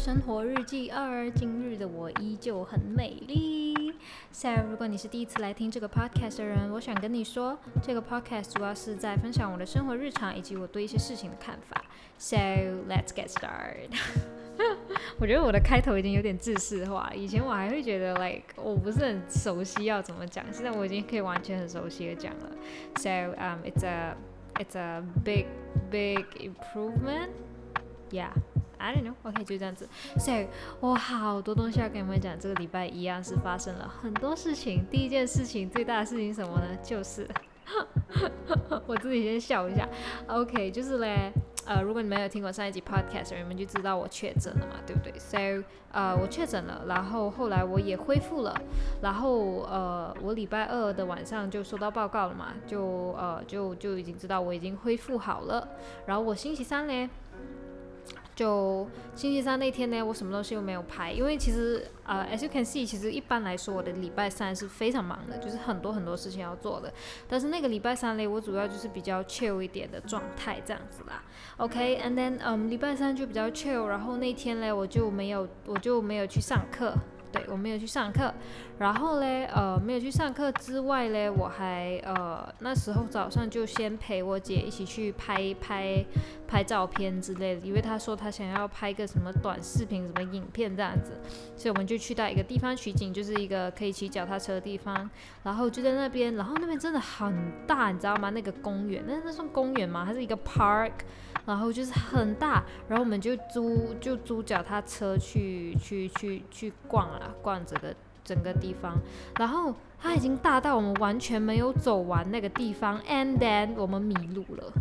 生活日记二，今日的我依旧很美丽。So，如果你是第一次来听这个 podcast 的人，我想跟你说，这个 podcast 主要是在分享我的生活日常以及我对一些事情的看法。So，let's get started。我觉得我的开头已经有点自式化，以前我还会觉得 like 我不是很熟悉要怎么讲，现在我已经可以完全很熟悉的讲了。So，um，it's a it's a big big improvement. Yeah. I don't know. OK，就这样子。所以我好多东西要跟你们讲。这个礼拜一样是发生了很多事情。第一件事情，最大的事情什么呢？就是 我自己先笑一下。OK，就是嘞，呃，如果你们有听过上一集 Podcast，你们就知道我确诊了嘛，对不对？So，呃，我确诊了，然后后来我也恢复了，然后呃，我礼拜二的晚上就收到报告了嘛，就呃就就已经知道我已经恢复好了。然后我星期三嘞。就星期三那天呢，我什么东西都没有拍，因为其实呃，as you can see，其实一般来说我的礼拜三是非常忙的，就是很多很多事情要做的。但是那个礼拜三嘞，我主要就是比较 chill 一点的状态这样子啦。OK，and then 嗯，礼拜三就比较 chill，然后那天嘞我就没有我就没有去上课。对我没有去上课，然后嘞，呃，没有去上课之外嘞，我还呃那时候早上就先陪我姐一起去拍拍拍照片之类的，因为她说她想要拍个什么短视频、什么影片这样子，所以我们就去到一个地方取景，就是一个可以骑脚踏车的地方，然后就在那边，然后那边真的很大，你知道吗？那个公园，那那算公园吗？它是一个 park。然后就是很大，然后我们就租就租脚踏车去去去去逛啊，逛整个整个地方。然后它已经大到我们完全没有走完那个地方，and then 我们迷路了。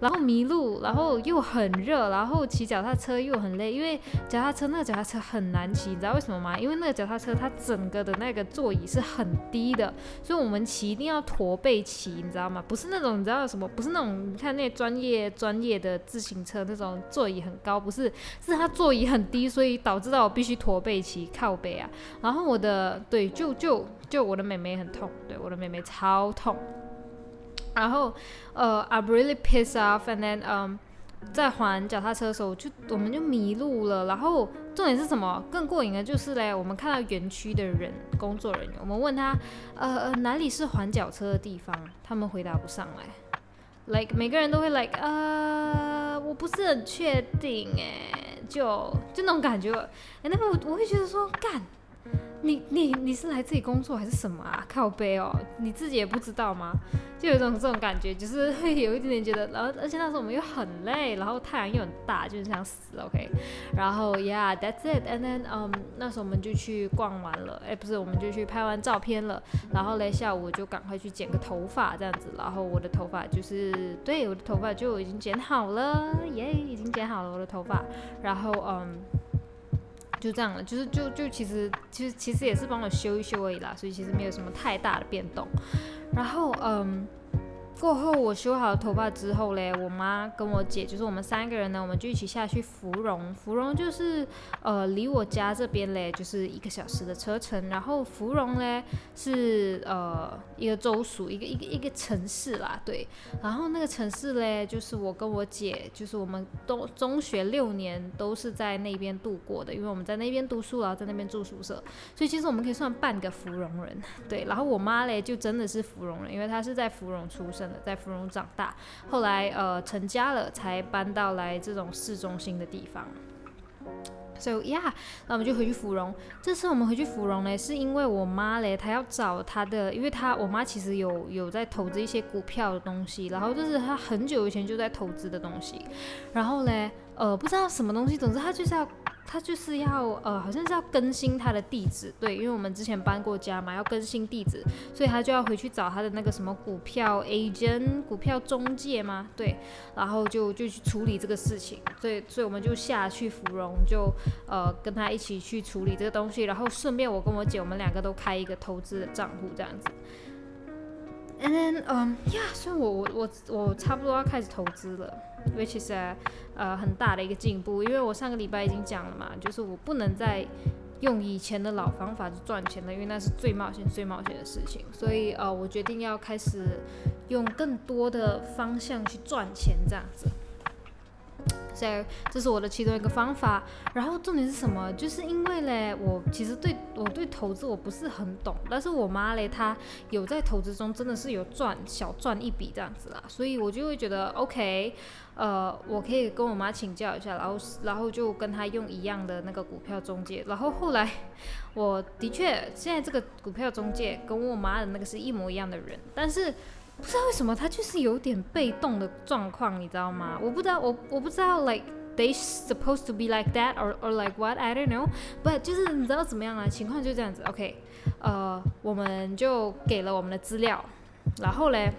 然后迷路，然后又很热，然后骑脚踏车又很累，因为脚踏车那个脚踏车很难骑，你知道为什么吗？因为那个脚踏车它整个的那个座椅是很低的，所以我们骑一定要驼背骑，你知道吗？不是那种你知道什么？不是那种你看那专业专业的自行车那种座椅很高，不是，是它座椅很低，所以导致到我必须驼背骑靠背啊。然后我的对，就就就我的妹妹很痛，对，我的妹妹超痛。然后，呃，I really pissed off，and then，嗯，在还脚踏车的时候，就我们就迷路了。然后重点是什么？更过瘾的就是嘞，我们看到园区的人，工作人员，我们问他，呃，哪里是还脚车的地方？他们回答不上来。Like 每个人都会 like，呃，我不是很确定，哎，就就那种感觉。哎，那么我会觉得说，干。你你你是来这里工作还是什么啊？靠背哦，你自己也不知道吗？就有一种这种感觉，就是会有一点点觉得，然后而且那时候我们又很累，然后太阳又很大，就是想死，OK。然后，Yeah，that's it，and then，嗯，那时候我们就去逛完了，哎，不是，我们就去拍完照片了，然后嘞，下午就赶快去剪个头发这样子，然后我的头发就是，对，我的头发就已经剪好了，耶，已经剪好了我的头发，然后，嗯。就这样了，就是就就其实其实其实也是帮我修一修而已啦，所以其实没有什么太大的变动。然后嗯。过后我修好头发之后嘞，我妈跟我姐就是我们三个人呢，我们就一起下去芙蓉。芙蓉就是呃离我家这边嘞就是一个小时的车程。然后芙蓉嘞是呃一个州属，一个一个一个城市啦，对。然后那个城市嘞就是我跟我姐，就是我们都中学六年都是在那边度过的，因为我们在那边读书，然后在那边住宿舍，所以其实我们可以算半个芙蓉人，对。然后我妈嘞就真的是芙蓉人，因为她是在芙蓉出生。在芙蓉长大，后来呃成家了，才搬到来这种市中心的地方。So yeah，那我们就回去芙蓉。这次我们回去芙蓉呢，是因为我妈嘞，她要找她的，因为她我妈其实有有在投资一些股票的东西，然后这是她很久以前就在投资的东西。然后嘞，呃，不知道什么东西，总之他就是要。他就是要呃，好像是要更新他的地址，对，因为我们之前搬过家嘛，要更新地址，所以他就要回去找他的那个什么股票 agent 股票中介嘛，对，然后就就去处理这个事情，所以所以我们就下去芙蓉，就呃跟他一起去处理这个东西，然后顺便我跟我姐我们两个都开一个投资的账户这样子。And then，嗯，呀，所以我我我我差不多要开始投资了，which is a 呃很大的一个进步，因为我上个礼拜已经讲了嘛，就是我不能再用以前的老方法去赚钱了，因为那是最冒险、最冒险的事情，所以呃我决定要开始用更多的方向去赚钱这样子。在这是我的其中一个方法。然后重点是什么？就是因为嘞，我其实对我对投资我不是很懂，但是我妈嘞她有在投资中真的是有赚小赚一笔这样子啦，所以我就会觉得 OK，呃，我可以跟我妈请教一下，然后然后就跟她用一样的那个股票中介。然后后来我的确现在这个股票中介跟我妈的那个是一模一样的人，但是。不知道为什么他就是有点被动的状况，你知道吗？我不知道，我我不知道，like they supposed to be like that or or like what I don't know。But 就是你知道怎么样啊？情况就这样子，OK，呃，我们就给了我们的资料，然后嘞，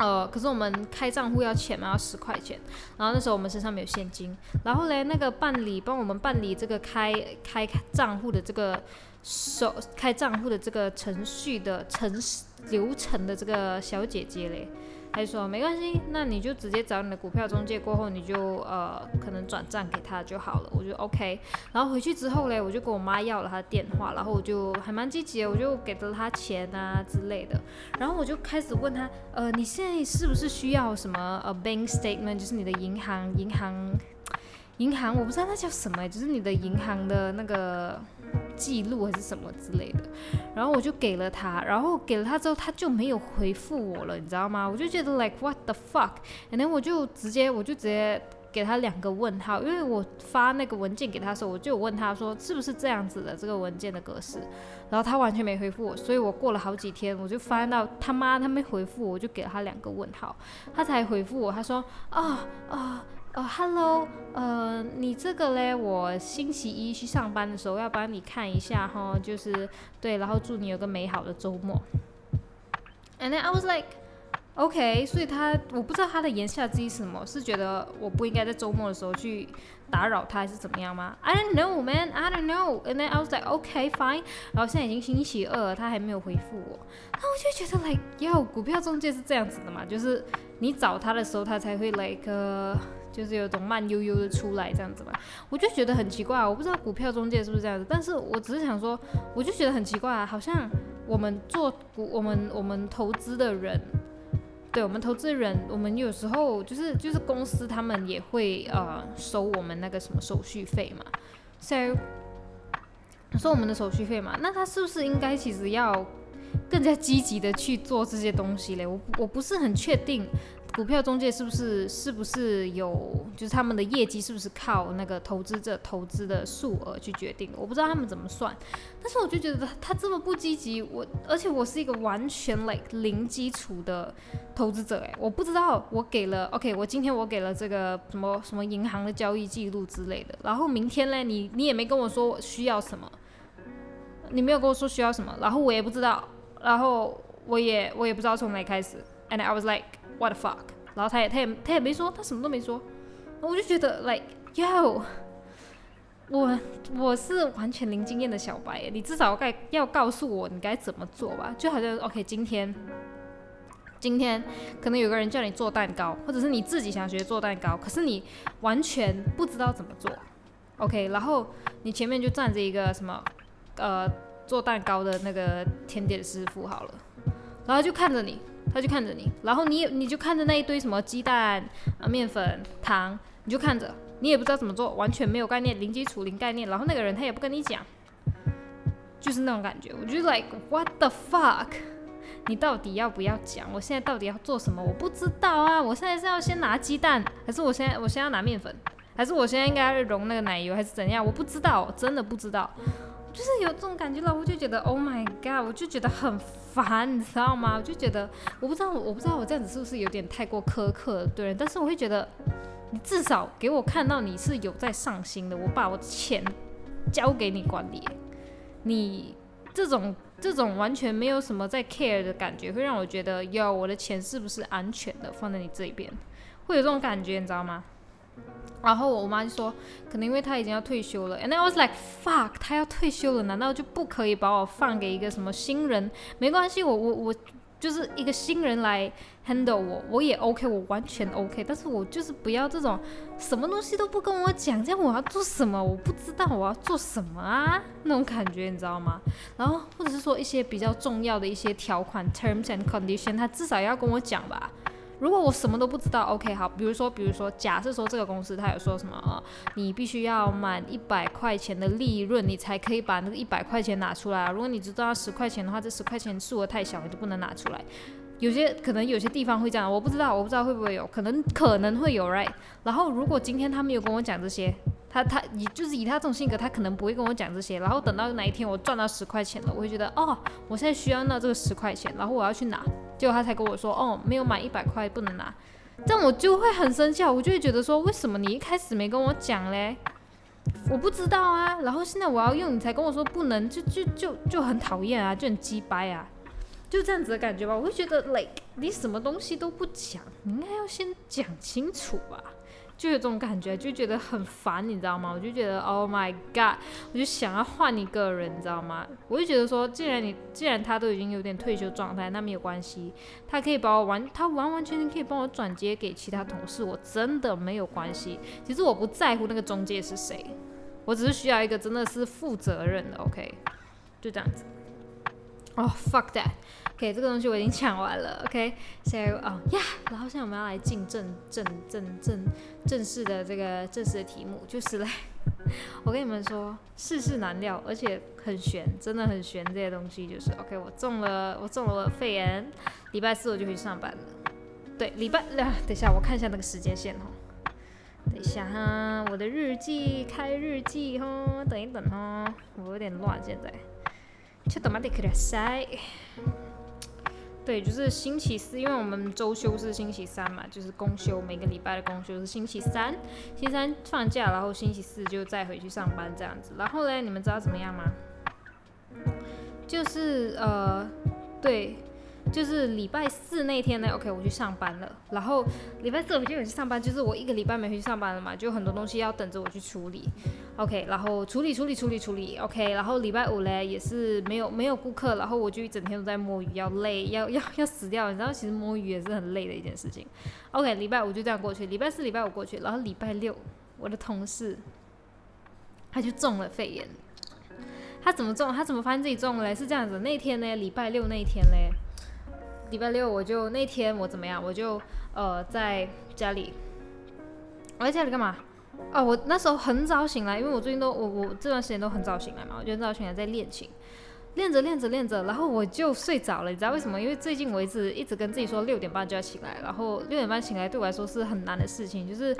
呃，可是我们开账户要钱嘛，要十块钱，然后那时候我们身上没有现金，然后嘞，那个办理帮我们办理这个开开账户的这个手开账户的这个程序的程序。流程的这个小姐姐嘞，还说没关系，那你就直接找你的股票中介，过后你就呃可能转账给他就好了。我就 OK，然后回去之后嘞，我就跟我妈要了她的电话，然后我就还蛮积极的，我就给了她钱啊之类的。然后我就开始问她，呃，你现在是不是需要什么呃 bank statement，就是你的银行银行银行，我不知道那叫什么，就是你的银行的那个。记录还是什么之类的，然后我就给了他，然后给了他之后，他就没有回复我了，你知道吗？我就觉得 like what the fuck，and then 我就直接我就直接给他两个问号，因为我发那个文件给他的时候，我就问他说是不是这样子的这个文件的格式，然后他完全没回复我，所以我过了好几天，我就发现到他妈他没回复我，我就给了他两个问号，他才回复我，他说啊啊。，Hello，呃，你这个嘞，我星期一去上班的时候要帮你看一下哈，就是对，然后祝你有个美好的周末。And then I was like, OK，所以他我不知道他的言下之意是什么，是觉得我不应该在周末的时候去打扰他，还是怎么样吗？I don't know, man, I don't know. And then I was like, OK, fine。然后现在已经星期二了，他还没有回复我，那我就觉得 like，要，股票中介是这样子的嘛，就是你找他的时候，他才会 like。就是有种慢悠悠的出来这样子嘛，我就觉得很奇怪，我不知道股票中介是不是这样子，但是我只是想说，我就觉得很奇怪啊，好像我们做股，我们我们投资的人，对我们投资人，我们有时候就是就是公司他们也会呃收我们那个什么手续费嘛，so 收我们的手续费嘛，那他是不是应该其实要更加积极的去做这些东西嘞？我我不是很确定。股票中介是不是是不是有就是他们的业绩是不是靠那个投资者投资的数额去决定？我不知道他们怎么算，但是我就觉得他这么不积极，我而且我是一个完全 like 零基础的投资者，诶，我不知道我给了 OK，我今天我给了这个什么什么银行的交易记录之类的，然后明天嘞，你你也没跟我说我需要什么，你没有跟我说需要什么，然后我也不知道，然后我也我也不知道从哪开始，and I was like。What the fuck？然后他也他也他也没说，他什么都没说，我就觉得 like yo，我我是完全零经验的小白，你至少该要告诉我你该怎么做吧？就好像 OK，今天今天可能有个人叫你做蛋糕，或者是你自己想学做蛋糕，可是你完全不知道怎么做，OK，然后你前面就站着一个什么呃做蛋糕的那个甜点师傅好了，然后就看着你。他就看着你，然后你你就看着那一堆什么鸡蛋啊、面粉、糖，你就看着，你也不知道怎么做，完全没有概念，零基础、零概念。然后那个人他也不跟你讲，就是那种感觉。我就 like what the fuck，你到底要不要讲？我现在到底要做什么？我不知道啊！我现在是要先拿鸡蛋，还是我现在我先要拿面粉，还是我现在应该要融那个奶油，还是怎样？我不知道，真的不知道。就是有这种感觉了，我就觉得 Oh my God，我就觉得很烦，你知道吗？我就觉得我不知道，我不知道我这样子是不是有点太过苛刻对人，但是我会觉得你至少给我看到你是有在上心的，我把我的钱交给你管理，你这种这种完全没有什么在 care 的感觉，会让我觉得哟，我的钱是不是安全的放在你这边，会有这种感觉，你知道吗？然后我妈就说，可能因为她已经要退休了。And I was like, fuck，她要退休了，难道就不可以把我放给一个什么新人？没关系，我我我就是一个新人来 handle 我，我也 OK，我完全 OK。但是我就是不要这种什么东西都不跟我讲，这样我要做什么？我不知道我要做什么啊，那种感觉你知道吗？然后或者是说一些比较重要的一些条款 terms and condition，他至少要跟我讲吧。如果我什么都不知道，OK，好，比如说，比如说，假设说这个公司他有说什么啊，你必须要满一百块钱的利润，你才可以把那个一百块钱拿出来啊。如果你只知道十块钱的话，这十块钱数额太小，你就不能拿出来。有些可能有些地方会这样，我不知道，我不知道会不会有可能可能会有，right？然后如果今天他没有跟我讲这些，他他以就是以他这种性格，他可能不会跟我讲这些。然后等到哪一天我赚到十块钱了，我会觉得哦，我现在需要那这个十块钱，然后我要去拿，结果他才跟我说哦，没有满一百块不能拿，这样我就会很生气，我就会觉得说为什么你一开始没跟我讲嘞？我不知道啊，然后现在我要用你才跟我说不能，就就就就很讨厌啊，就很鸡掰啊。就这样子的感觉吧，我会觉得，like 你什么东西都不讲，你应该要先讲清楚吧，就有这种感觉，就觉得很烦，你知道吗？我就觉得，Oh my god，我就想要换一个人，你知道吗？我就觉得说，既然你既然他都已经有点退休状态，那没有关系，他可以把我完，他完完全全可以帮我转接给其他同事，我真的没有关系。其实我不在乎那个中介是谁，我只是需要一个真的是负责任的，OK，就这样子。哦，fuck that OK，这个东西我已经抢完了，OK，so，哦呀，然后现在我们要来进正正正正正式的这个正式的题目，就是来，我跟你们说，世事难料，而且很悬，真的很悬，这些东西就是，OK，我中了，我中了我肺炎，礼拜四我就去上班了，对，礼拜，等一下我看一下那个时间线哈，等一下哈，我的日记开日记哈，等一等哈，我有点乱现在。就等嘛得可点塞。对，就是星期四，因为我们周休是星期三嘛，就是公休，每个礼拜的公休是星期三，星期三放假，然后星期四就再回去上班这样子。然后嘞，你们知道怎么样吗？就是呃，对。就是礼拜四那天呢，OK，我去上班了。然后礼拜四我就有去上班，就是我一个礼拜没去上班了嘛，就很多东西要等着我去处理，OK。然后处理处理处理处理，OK。然后礼拜五嘞也是没有没有顾客，然后我就一整天都在摸鱼，要累，要 要要死掉。你知道，其实摸鱼也是很累的一件事情。OK，礼拜五就这样过去，礼拜四、礼拜五过去，然后礼拜六我的同事他就中了肺炎。他怎么中？他怎么发现自己中了嘞？是这样子，那天呢，礼拜六那一天嘞。礼拜六我就那天我怎么样？我就呃在家里，我在家里干嘛？哦，我那时候很早醒来，因为我最近都我我这段时间都很早醒来嘛，我就很早醒来在练琴，练着练着练着，然后我就睡着了。你知道为什么？因为最近我一直一直跟自己说六点半就要起来，然后六点半醒来对我来说是很难的事情，就是。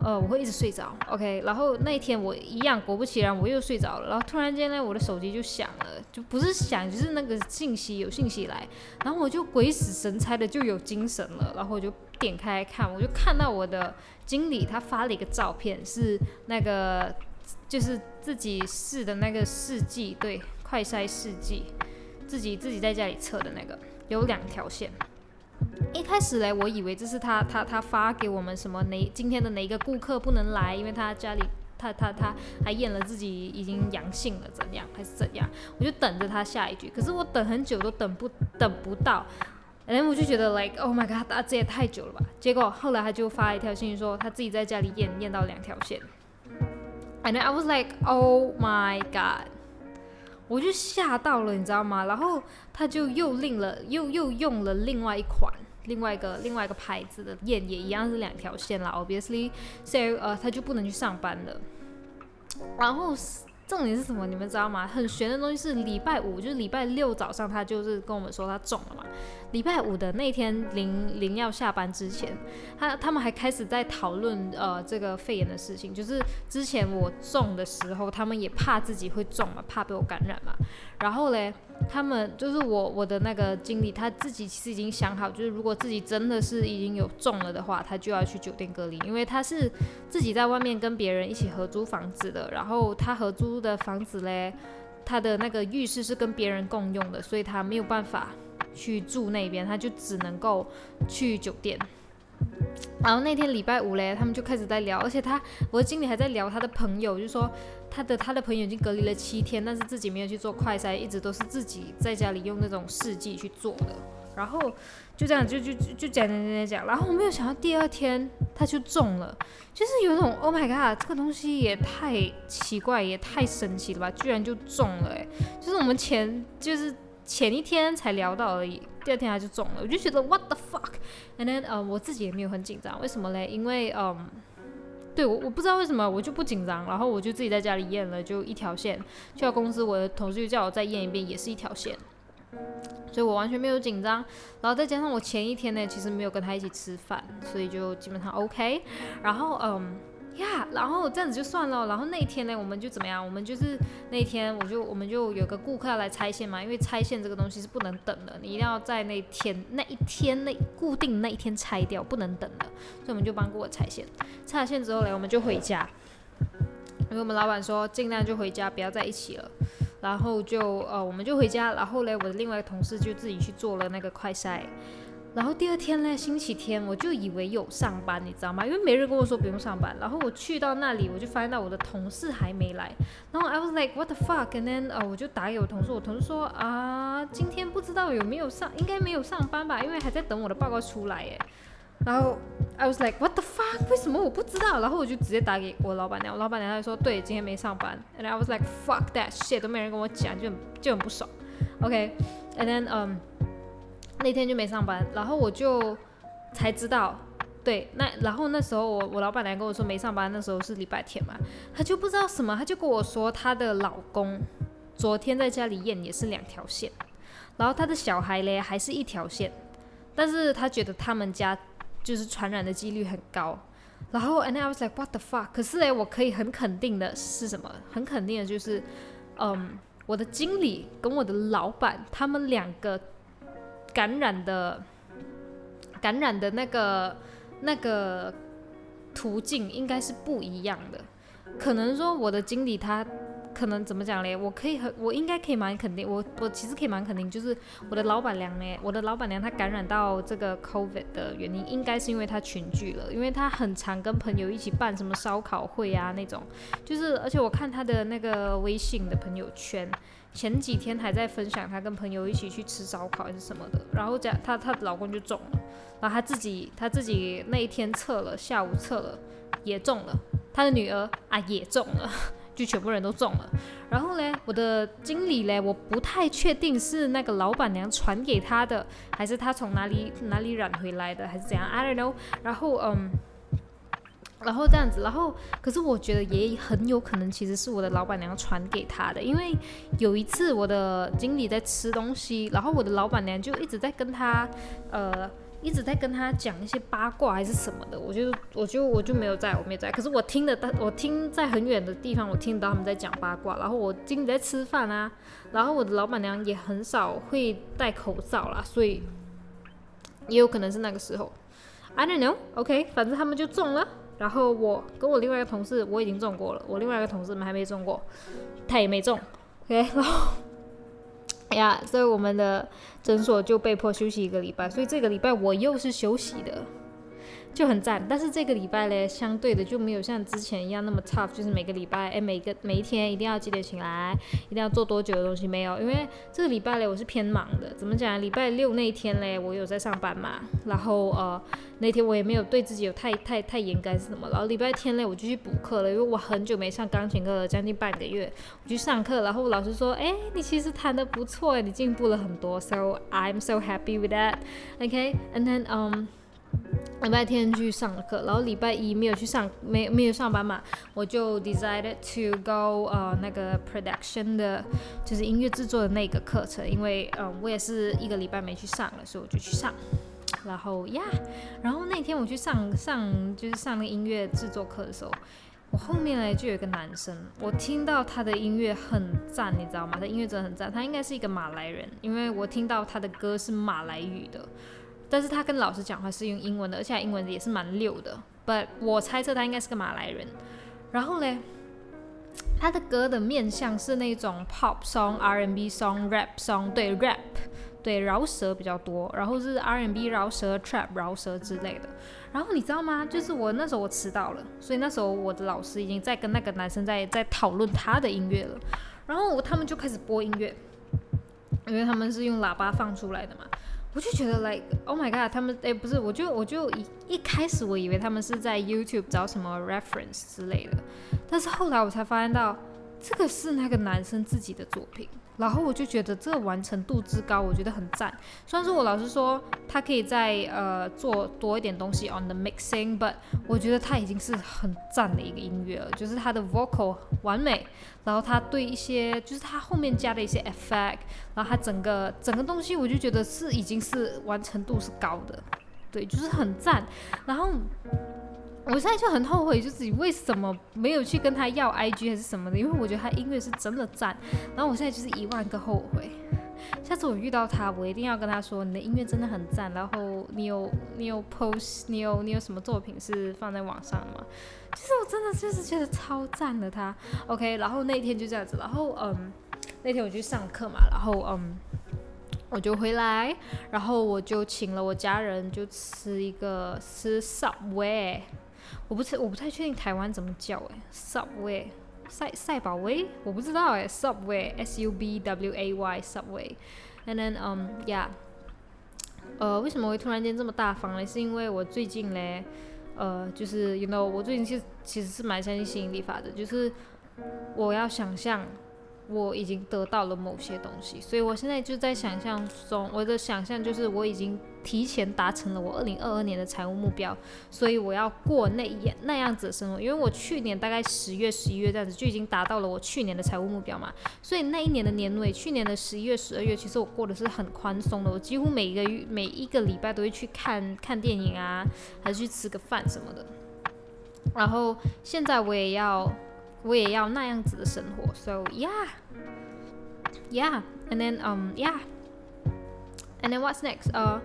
呃，我会一直睡着，OK。然后那一天我一样，果不其然我又睡着了。然后突然间呢，我的手机就响了，就不是响，就是那个信息有信息来。然后我就鬼使神差的就有精神了，然后我就点开看，我就看到我的经理他发了一个照片，是那个就是自己试的那个试剂，对，快筛试剂，自己自己在家里测的那个，有两条线。一开始嘞，我以为这是他他他发给我们什么哪今天的哪一个顾客不能来，因为他家里他他他还验了自己已经阳性了怎样还是怎样，我就等着他下一句，可是我等很久都等不等不到，然后我就觉得 like oh my god，啊这也太久了吧，结果后来他就发一条信息说他自己在家里验验到两条线，and I was like oh my god。我就吓到了，你知道吗？然后他就又另了，又又用了另外一款，另外一个另外一个牌子的验，也一样是两条线啦。Obviously，so 呃，他就不能去上班了。然后。重点是什么？你们知道吗？很悬的东西是礼拜五，就是礼拜六早上，他就是跟我们说他中了嘛。礼拜五的那天，临临要下班之前，他他们还开始在讨论呃这个肺炎的事情。就是之前我中的时候，他们也怕自己会中嘛，怕被我感染嘛。然后嘞。他们就是我我的那个经理，他自己其实已经想好，就是如果自己真的是已经有中了的话，他就要去酒店隔离，因为他是自己在外面跟别人一起合租房子的，然后他合租的房子嘞，他的那个浴室是跟别人共用的，所以他没有办法去住那边，他就只能够去酒店。然后那天礼拜五嘞，他们就开始在聊，而且他我的经理还在聊他的朋友，就说他的他的朋友已经隔离了七天，但是自己没有去做快筛，一直都是自己在家里用那种试剂去做的。然后就这样就就就讲讲讲讲，然后我没有想到第二天他就中了，就是有种 Oh my God，这个东西也太奇怪也太神奇了吧，居然就中了哎！就是我们前就是前一天才聊到而已，第二天他就中了，我就觉得 What the fuck。And then 呃，我自己也没有很紧张，为什么嘞？因为嗯，对我我不知道为什么我就不紧张，然后我就自己在家里验了，就一条线。去到公司，我的同事就叫我再验一遍，也是一条线。所以我完全没有紧张，然后再加上我前一天呢，其实没有跟他一起吃饭，所以就基本上 OK。然后嗯呀，然后这样子就算了。然后那一天呢，我们就怎么样？我们就是那天我就我们就有个顾客要来拆线嘛，因为拆线这个东西是不能等的，你一定要在那天那一天那固定那一天拆掉，不能等的。所以我们就帮顾客拆线，拆了线之后呢，我们就回家，因为我们老板说尽量就回家，不要在一起了。然后就呃，我们就回家。然后嘞，我的另外一个同事就自己去做了那个快筛。然后第二天呢，星期天，我就以为有上班，你知道吗？因为没人跟我说不用上班。然后我去到那里，我就发现到我的同事还没来。然后 I was like what the fuck？And then 呃，我就打给我同事，我同事说啊，今天不知道有没有上，应该没有上班吧，因为还在等我的报告出来耶。然后 I was like what the fuck？为什么我不知道？然后我就直接打给我老板娘，我老板娘她说对，今天没上班。And I was like fuck that shit，都没人跟我讲，就很就很不爽。OK，and then 嗯，那天就没上班，然后我就才知道，对，那然后那时候我我老板娘跟我说没上班，那时候是礼拜天嘛，她就不知道什么，她就跟我说她的老公昨天在家里验也是两条线，然后她的小孩嘞还是一条线，但是她觉得他们家。就是传染的几率很高，然后 and I was like what the fuck？可是嘞，我可以很肯定的是什么？很肯定的就是，嗯，我的经理跟我的老板他们两个感染的感染的那个那个途径应该是不一样的，可能说我的经理他。可能怎么讲嘞？我可以很，我应该可以蛮肯定，我我其实可以蛮肯定，就是我的老板娘呢，我的老板娘她感染到这个 COVID 的原因，应该是因为她群聚了，因为她很常跟朋友一起办什么烧烤会啊那种，就是而且我看她的那个微信的朋友圈，前几天还在分享她跟朋友一起去吃烧烤还是什么的，然后讲她她老公就中了，然后她自己她自己那一天测了，下午测了也中了，她的女儿啊也中了。就全部人都中了，然后嘞，我的经理嘞，我不太确定是那个老板娘传给他的，还是他从哪里哪里染回来的，还是怎样？I don't know。然后嗯，然后这样子，然后可是我觉得也很有可能其实是我的老板娘传给他的，因为有一次我的经理在吃东西，然后我的老板娘就一直在跟他呃。一直在跟他讲一些八卦还是什么的，我就我就我就没有在，我没有在。可是我听的，我听在很远的地方，我听得到他们在讲八卦。然后我经理在吃饭啊，然后我的老板娘也很少会戴口罩啦，所以也有可能是那个时候。I don't know. OK，反正他们就中了。然后我跟我另外一个同事，我已经中过了，我另外一个同事们还没中过，他也没中。OK，然后。哎呀，所以我们的诊所就被迫休息一个礼拜，所以这个礼拜我又是休息的。就很赞，但是这个礼拜嘞，相对的就没有像之前一样那么 tough，就是每个礼拜，哎，每个每一天一定要几点醒来，一定要做多久的东西没有，因为这个礼拜嘞我是偏忙的。怎么讲？礼拜六那一天嘞，我有在上班嘛，然后呃那天我也没有对自己有太太太严格是什么，然后礼拜天嘞我就去补课了，因为我很久没上钢琴课了，将近半个月，我去上课，然后老师说，哎，你其实弹的不错，你进步了很多，so I'm so happy with that，OK，and then um。礼拜天去上课，然后礼拜一没有去上，没没有上班嘛，我就 decided to go 呃那个 production 的，就是音乐制作的那个课程，因为嗯我也是一个礼拜没去上了，所以我就去上，然后呀，然后那天我去上上就是上那个音乐制作课的时候，我后面呢就有一个男生，我听到他的音乐很赞，你知道吗？他音乐真的很赞，他应该是一个马来人，因为我听到他的歌是马来语的。但是他跟老师讲话是用英文的，而且英文也是蛮溜的。But 我猜测他应该是个马来人。然后嘞，他的歌的面向是那种 pop song、R&B song、rap song，对 rap，对饶舌比较多。然后是 R&B 饶舌、trap 饶舌之类的。然后你知道吗？就是我那时候我迟到了，所以那时候我的老师已经在跟那个男生在在讨论他的音乐了。然后他们就开始播音乐，因为他们是用喇叭放出来的嘛。我就觉得，like oh my god，他们哎不是，我就我就一一开始我以为他们是在 YouTube 找什么 reference 之类的，但是后来我才发现到，这个是那个男生自己的作品，然后我就觉得这个完成度之高，我觉得很赞。虽然说我老师说他可以再呃做多一点东西 on the mixing，but 我觉得他已经是很赞的一个音乐了，就是他的 vocal 完美，然后他对一些就是他后面加的一些 effect，然后他整个整个东西我就觉得是已经是完成度是高的，对，就是很赞，然后。我现在就很后悔，就自己为什么没有去跟他要 IG 还是什么的，因为我觉得他音乐是真的赞。然后我现在就是一万个后悔。下次我遇到他，我一定要跟他说，你的音乐真的很赞。然后你有你有 post，你有你有什么作品是放在网上的吗？其实我真的就是觉得超赞的他。OK，然后那天就这样子，然后嗯，那天我去上课嘛，然后嗯，我就回来，然后我就请了我家人就吃一个吃 Subway。我不太我不太确定台湾怎么叫哎，Subway，赛赛宝威，我不知道哎，Subway，S U B W A Y，Subway，and then um yeah，呃，为什么会突然间这么大方呢？是因为我最近嘞，呃，就是 you know，我最近其实其实是蛮相信吸引力法则，就是我要想象。我已经得到了某些东西，所以我现在就在想象中，我的想象就是我已经提前达成了我二零二二年的财务目标，所以我要过那样那样子的生活。因为我去年大概十月、十一月这样子就已经达到了我去年的财务目标嘛，所以那一年的年尾，去年的十一月、十二月，其实我过的是很宽松的，我几乎每一个月、每一个礼拜都会去看看电影啊，还是去吃个饭什么的。然后现在我也要。我也要那样子的生活，so yeah，yeah，and then um yeah，and then what's next？呃，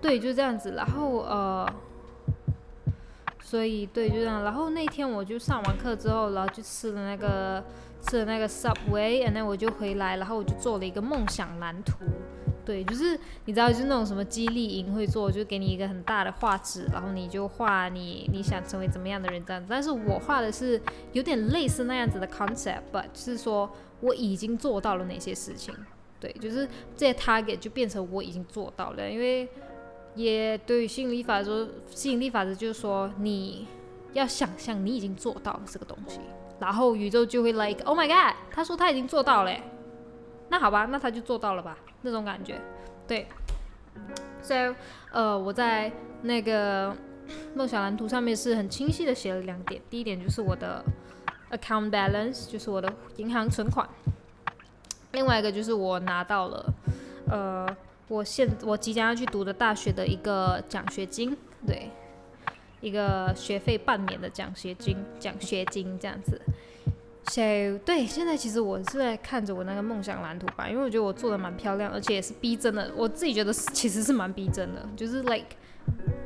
对，就这样子，然后呃，所以对，就这样，然后那天我就上完课之后，然后就吃了那个吃了那个 Subway，and then 我就回来，然后我就做了一个梦想蓝图。对，就是你知道，就是那种什么激励营会做，就给你一个很大的画纸，然后你就画你你想成为怎么样的人这样子。但是我画的是有点类似那样子的 concept，but 是说我已经做到了哪些事情。对，就是这些 target 就变成我已经做到了，因为也对于吸引力法则，吸引力法则就是说你要想象你已经做到了这个东西，然后宇宙就会 like oh my god，他说他已经做到了，那好吧，那他就做到了吧。那种感觉，对。So，呃，我在那个梦想蓝图上面是很清晰的写了两点。第一点就是我的 account balance，就是我的银行存款。另外一个就是我拿到了，呃，我现我即将要去读的大学的一个奖学金，对，一个学费半年的奖学金，奖学金这样子。So 对，现在其实我是在看着我那个梦想蓝图吧，因为我觉得我做的蛮漂亮，而且也是逼真的。我自己觉得其实是蛮逼真的，就是 like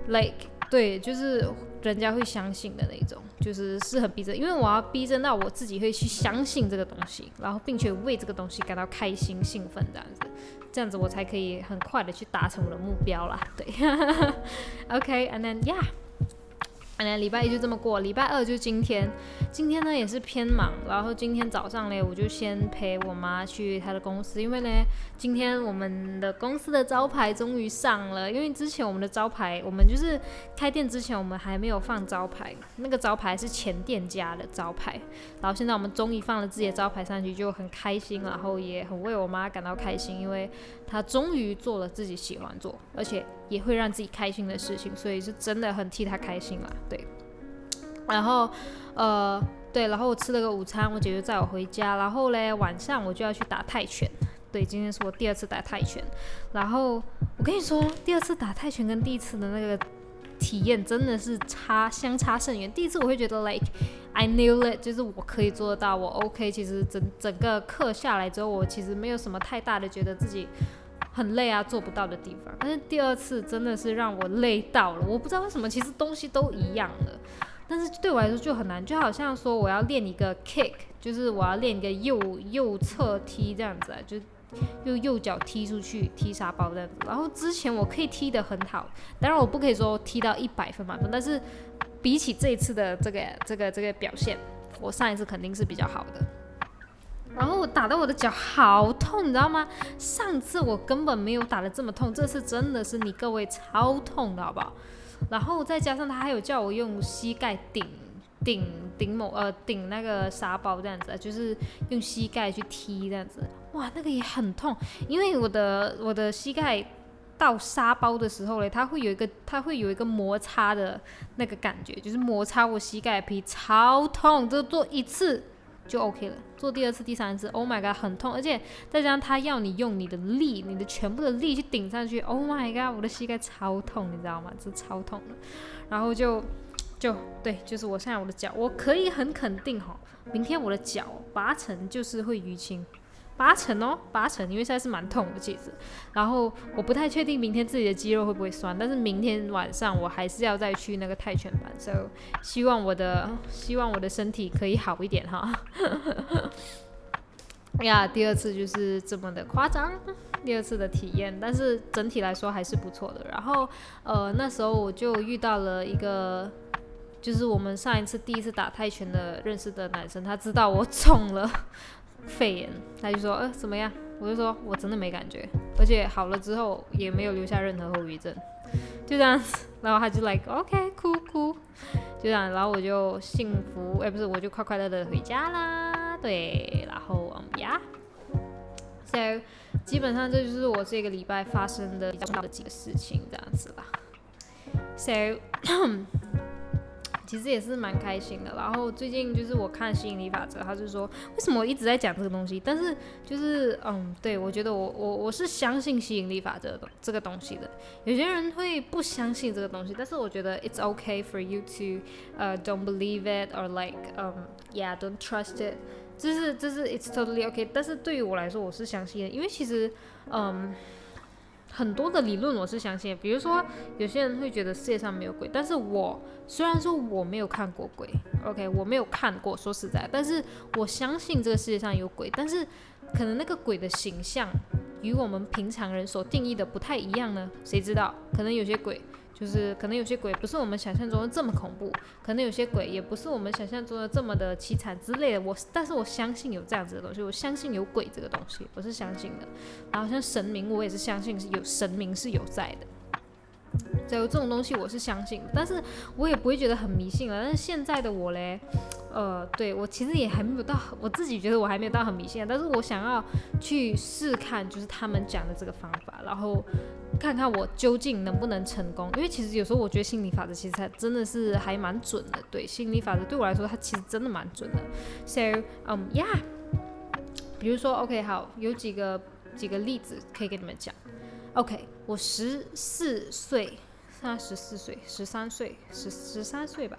like 对，就是人家会相信的那种，就是是很逼真。因为我要逼真到我自己会去相信这个东西，然后并且为这个东西感到开心兴奋这样子，这样子我才可以很快的去达成我的目标啦。对，OK，and then yeah。哎，礼拜一就这么过，礼拜二就今天。今天呢也是偏忙，然后今天早上嘞，我就先陪我妈去她的公司，因为呢，今天我们的公司的招牌终于上了。因为之前我们的招牌，我们就是开店之前我们还没有放招牌，那个招牌是前店家的招牌。然后现在我们终于放了自己的招牌上去，就很开心，然后也很为我妈感到开心，因为他终于做了自己喜欢做，而且。也会让自己开心的事情，所以是真的很替他开心啦。对，然后，呃，对，然后我吃了个午餐，我姐就载我回家，然后嘞，晚上我就要去打泰拳。对，今天是我第二次打泰拳，然后我跟你说，第二次打泰拳跟第一次的那个体验真的是差相差甚远。第一次我会觉得 like I knew it，就是我可以做得到，我 OK。其实整整个课下来之后，我其实没有什么太大的觉得自己。很累啊，做不到的地方。但是第二次真的是让我累到了，我不知道为什么，其实东西都一样了，但是对我来说就很难，就好像说我要练一个 kick，就是我要练一个右右侧踢这样子啊，就用右脚踢出去踢沙包这样子。然后之前我可以踢得很好，当然我不可以说踢到一百分满分，但是比起这一次的这个这个这个表现，我上一次肯定是比较好的。然后我打到我的脚好痛，你知道吗？上次我根本没有打的这么痛，这次真的是你各位超痛的好不好？然后再加上他还有叫我用膝盖顶顶顶某呃顶那个沙包这样子，就是用膝盖去踢这样子，哇，那个也很痛，因为我的我的膝盖到沙包的时候嘞，它会有一个它会有一个摩擦的那个感觉，就是摩擦我膝盖皮，超痛，就做一次。就 OK 了，做第二次、第三次，Oh my god，很痛，而且再加上他要你用你的力，你的全部的力去顶上去，Oh my god，我的膝盖超痛，你知道吗？这超痛的。然后就就对，就是我现在我的脚，我可以很肯定哈，明天我的脚八成就是会淤青。八成哦，八成，因为现在是蛮痛的其实。然后我不太确定明天自己的肌肉会不会酸，但是明天晚上我还是要再去那个泰拳班，所以希望我的希望我的身体可以好一点哈。哎呀，第二次就是这么的夸张，第二次的体验，但是整体来说还是不错的。然后呃那时候我就遇到了一个，就是我们上一次第一次打泰拳的认识的男生，他知道我肿了。肺炎，他就说，呃，怎么样？我就说，我真的没感觉，而且好了之后也没有留下任何后遗症，就这样。然后他就 like，OK，哭哭，就这样。然后我就幸福，哎，不是，我就快快乐乐回家啦。对，然后嗯呀，so 基本上这就是我这个礼拜发生的比较重要的几个事情，这样子啦。so 其实也是蛮开心的。然后最近就是我看吸引力法则，他就说为什么我一直在讲这个东西？但是就是嗯，对我觉得我我我是相信吸引力法则的这个东西的。有些人会不相信这个东西，但是我觉得 it's okay for you to 呃 don't believe it or like um yeah don't trust it。这是这是 it's totally okay。但是对于我来说，我是相信的，因为其实嗯。很多的理论我是相信，比如说有些人会觉得世界上没有鬼，但是我虽然说我没有看过鬼，OK，我没有看过，说实在，但是我相信这个世界上有鬼，但是可能那个鬼的形象与我们平常人所定义的不太一样呢，谁知道？可能有些鬼。就是可能有些鬼不是我们想象中的这么恐怖，可能有些鬼也不是我们想象中的这么的凄惨之类的。我但是我相信有这样子的东西，我相信有鬼这个东西，我是相信的。然后像神明，我也是相信是有神明是有在的。只有这种东西我是相信，但是我也不会觉得很迷信了。但是现在的我嘞，呃，对我其实也还没有到，我自己觉得我还没有到很迷信，但是我想要去试看，就是他们讲的这个方法，然后。看看我究竟能不能成功，因为其实有时候我觉得心理法则其实它真的是还蛮准的。对，心理法则对我来说，它其实真的蛮准的。So，嗯，Yeah，比如说，OK，好，有几个几个例子可以跟你们讲。OK，我十四岁，现在十四岁，十三岁，十十三岁吧。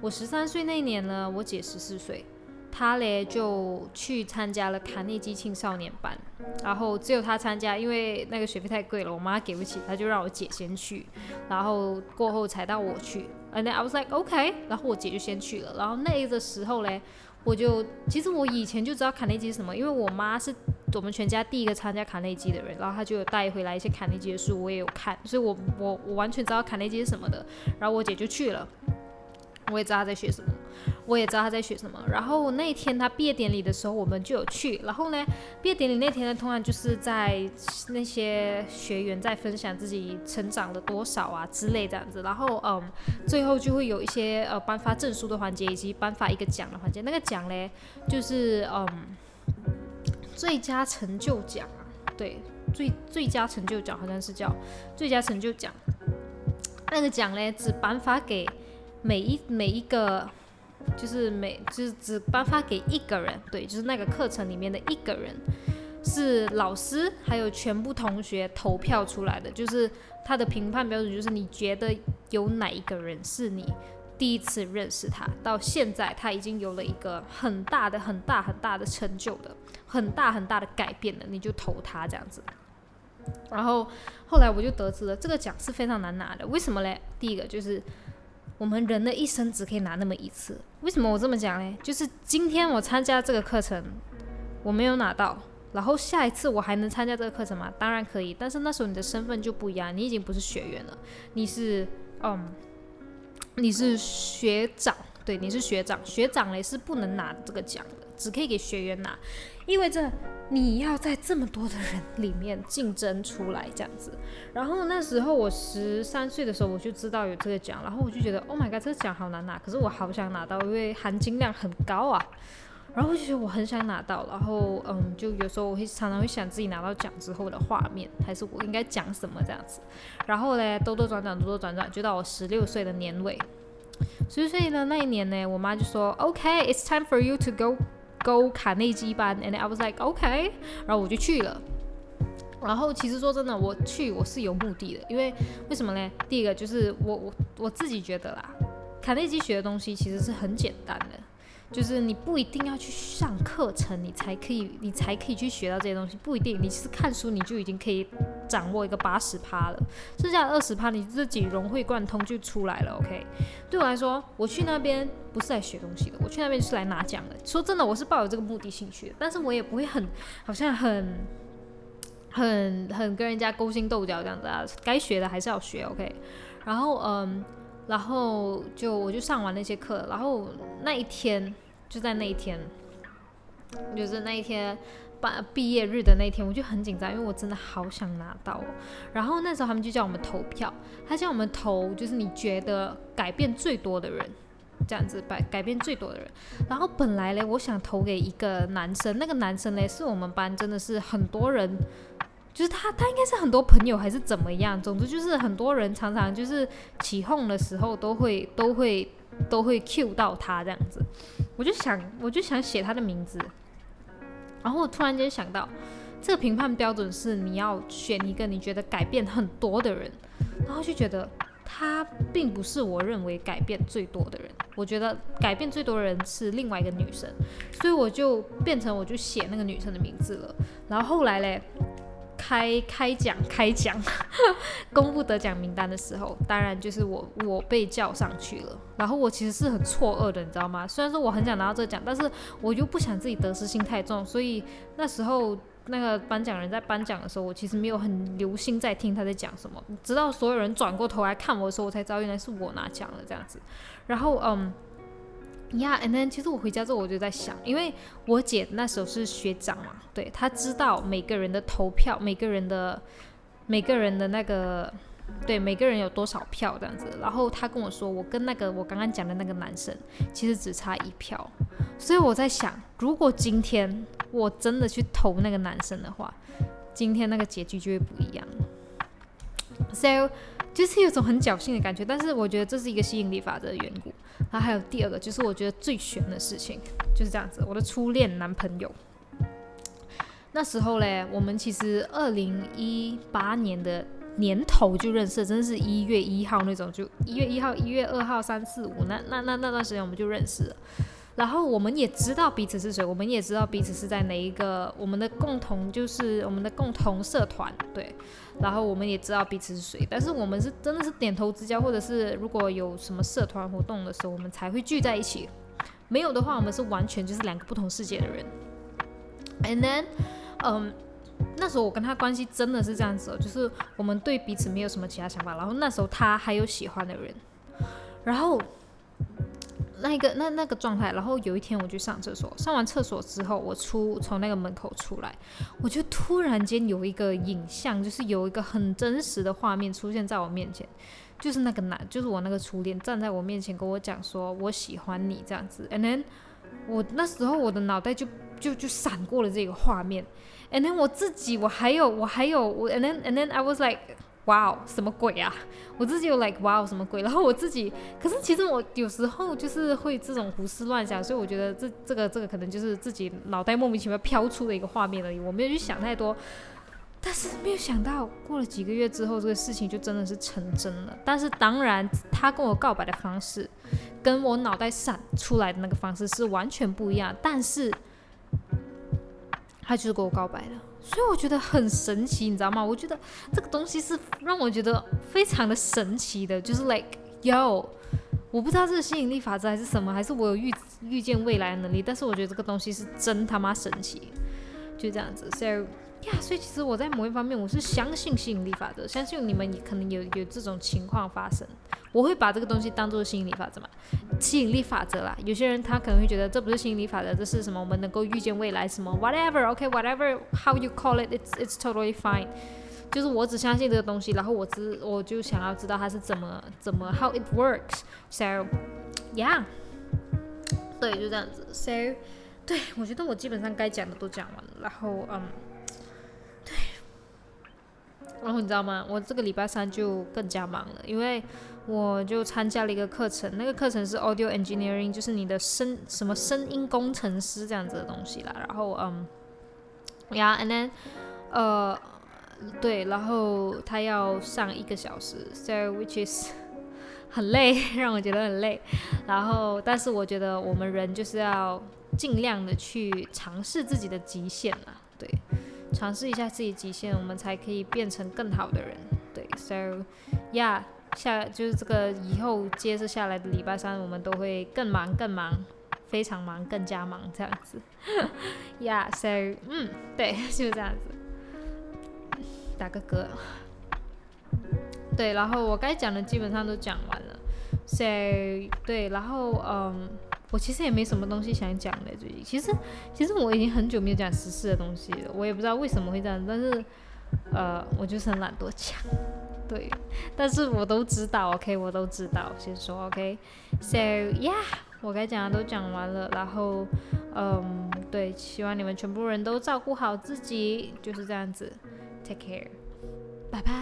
我十三岁那年呢，我姐十四岁。她嘞就去参加了卡内基青少年班，然后只有她参加，因为那个学费太贵了，我妈给不起，她就让我姐先去，然后过后才到我去。And I was like OK，然后我姐就先去了。然后那个时候嘞，我就其实我以前就知道卡内基是什么，因为我妈是我们全家第一个参加卡内基的人，然后她就有带回来一些卡内基的书，我也有看，所以我我我完全知道卡内基是什么的。然后我姐就去了。我也知道她在学什么，我也知道他在学什么。然后那天他毕业典礼的时候，我们就有去。然后呢，毕业典礼那天呢，通常就是在那些学员在分享自己成长了多少啊之类这样子。然后嗯，最后就会有一些呃颁发证书的环节，以及颁发一个奖的环节。那个奖嘞，就是嗯最佳成就奖啊，对，最最佳成就奖好像是叫最佳成就奖。那个奖嘞，只颁发给。每一每一个就是每就是只颁发给一个人，对，就是那个课程里面的一个人，是老师还有全部同学投票出来的，就是他的评判标准就是你觉得有哪一个人是你第一次认识他，到现在他已经有了一个很大的很大很大的成就的，很大很大的改变了，你就投他这样子。然后后来我就得知了这个奖是非常难拿的，为什么嘞？第一个就是。我们人的一生只可以拿那么一次，为什么我这么讲呢？就是今天我参加这个课程，我没有拿到，然后下一次我还能参加这个课程吗？当然可以，但是那时候你的身份就不一样，你已经不是学员了，你是嗯，你是学长，对，你是学长，学长嘞是不能拿这个奖的，只可以给学员拿，意味着你要在这么多的人里面竞争出来这样子。然后那时候我十三岁的时候，我就知道有这个奖，然后我就觉得，Oh my god，这个奖好难拿，可是我好想拿到，因为含金量很高啊。然后我就觉得我很想拿到，然后嗯，就有时候我会常常会想自己拿到奖之后的画面，还是我应该讲什么这样子。然后嘞，兜兜转转，兜兜转转，就到我十六岁的年尾。十岁的那一年呢，我妈就说：“OK，it's time for you to go go 卡内基班。” And I was like, OK，然后我就去了。然后其实说真的，我去我是有目的的，因为为什么呢？第一个就是我我我自己觉得啦，卡内基学的东西其实是很简单的。就是你不一定要去上课程，你才可以，你才可以去学到这些东西。不一定，你是看书，你就已经可以掌握一个八十趴了，剩下二十趴你自己融会贯通就出来了。OK，对我来说，我去那边不是来学东西的，我去那边是来拿奖的。说真的，我是抱有这个目的性去的，但是我也不会很，好像很，很很跟人家勾心斗角这样子啊。该学的还是要学。OK，然后嗯。然后就我就上完那些课，然后那一天就在那一天，就是那一天毕毕业日的那一天，我就很紧张，因为我真的好想拿到。然后那时候他们就叫我们投票，他叫我们投就是你觉得改变最多的人，这样子改改变最多的人。然后本来嘞，我想投给一个男生，那个男生嘞是我们班真的是很多人。就是他，他应该是很多朋友还是怎么样？总之就是很多人常常就是起哄的时候都会都会都会 cue 到他这样子。我就想我就想写他的名字，然后我突然间想到，这个评判标准是你要选一个你觉得改变很多的人，然后就觉得他并不是我认为改变最多的人。我觉得改变最多的人是另外一个女生，所以我就变成我就写那个女生的名字了。然后后来嘞。开开奖开奖，公布得奖名单的时候，当然就是我我被叫上去了。然后我其实是很错愕的，你知道吗？虽然说我很想拿到这奖，但是我又不想自己得失心太重，所以那时候那个颁奖人在颁奖的时候，我其实没有很留心在听他在讲什么。直到所有人转过头来看我的时候，我才知道原来是我拿奖了这样子。然后嗯。呀，and then 其实我回家之后我就在想，因为我姐那时候是学长嘛，对她知道每个人的投票，每个人的每个人的那个，对每个人有多少票这样子。然后她跟我说，我跟那个我刚刚讲的那个男生其实只差一票，所以我在想，如果今天我真的去投那个男生的话，今天那个结局就会不一样。So 就是有种很侥幸的感觉，但是我觉得这是一个吸引力法则的缘故。然后还有第二个，就是我觉得最悬的事情就是这样子。我的初恋男朋友，那时候嘞，我们其实二零一八年的年头就认识，真的是一月一号那种，就一月一号、一月二号、三四五那那那那段时间我们就认识了。然后我们也知道彼此是谁，我们也知道彼此是在哪一个我们的共同就是我们的共同社团，对。然后我们也知道彼此是谁，但是我们是真的是点头之交，或者是如果有什么社团活动的时候，我们才会聚在一起。没有的话，我们是完全就是两个不同世界的人。And then，嗯，那时候我跟他关系真的是这样子，就是我们对彼此没有什么其他想法。然后那时候他还有喜欢的人，然后。那个那那个状态，然后有一天我去上厕所，上完厕所之后，我出从那个门口出来，我就突然间有一个影像，就是有一个很真实的画面出现在我面前，就是那个男，就是我那个初恋站在我面前跟我讲说我喜欢你这样子，and then 我那时候我的脑袋就就就闪过了这个画面，and then 我自己我还有我还有我，and then and then I was like。哇哦，什么鬼啊！我自己有 like 哇哦，什么鬼？然后我自己，可是其实我有时候就是会这种胡思乱想，所以我觉得这这个这个可能就是自己脑袋莫名其妙飘出的一个画面而已，我没有去想太多。但是没有想到，过了几个月之后，这个事情就真的是成真了。但是当然，他跟我告白的方式，跟我脑袋闪出来的那个方式是完全不一样。但是，他就是跟我告白了。所以我觉得很神奇，你知道吗？我觉得这个东西是让我觉得非常的神奇的，就是 like yo，我不知道是吸引力法则还是什么，还是我有预预见未来的能力，但是我觉得这个东西是真他妈神奇，就这样子。所以呀所以其实我在某一方面我是相信吸引力法则，相信你们也可能有有这种情况发生。我会把这个东西当做吸引力法则嘛，吸引力法则啦。有些人他可能会觉得这不是吸引力法则，这是什么？我们能够预见未来什么？Whatever，OK，whatever，how you call it，it's it's totally fine。就是我只相信这个东西，然后我知我就想要知道它是怎么怎么 how it works。So yeah，对，就这样子。So 对我觉得我基本上该讲的都讲完了，然后嗯，对，然后你知道吗？我这个礼拜三就更加忙了，因为我就参加了一个课程，那个课程是 Audio Engineering，就是你的声什么声音工程师这样子的东西啦。然后嗯，Yeah，and then 呃。对，然后他要上一个小时，so which is 很累，让我觉得很累。然后，但是我觉得我们人就是要尽量的去尝试自己的极限啦，对，尝试一下自己极限，我们才可以变成更好的人。对，so yeah，下就是这个以后接着下来的礼拜三，我们都会更忙更忙，非常忙，更加忙这样子。Yeah，so 嗯，对，就是这样子。打个嗝。对，然后我该讲的基本上都讲完了。So 对，然后嗯，我其实也没什么东西想讲的最近。其实其实我已经很久没有讲时事的东西了，我也不知道为什么会这样，但是呃，我就是很懒惰讲。对，但是我都知道，OK，我都知道。先说 OK，So yeah，我该讲的都讲完了。然后嗯，对，希望你们全部人都照顾好自己，就是这样子。Take care. 拜拜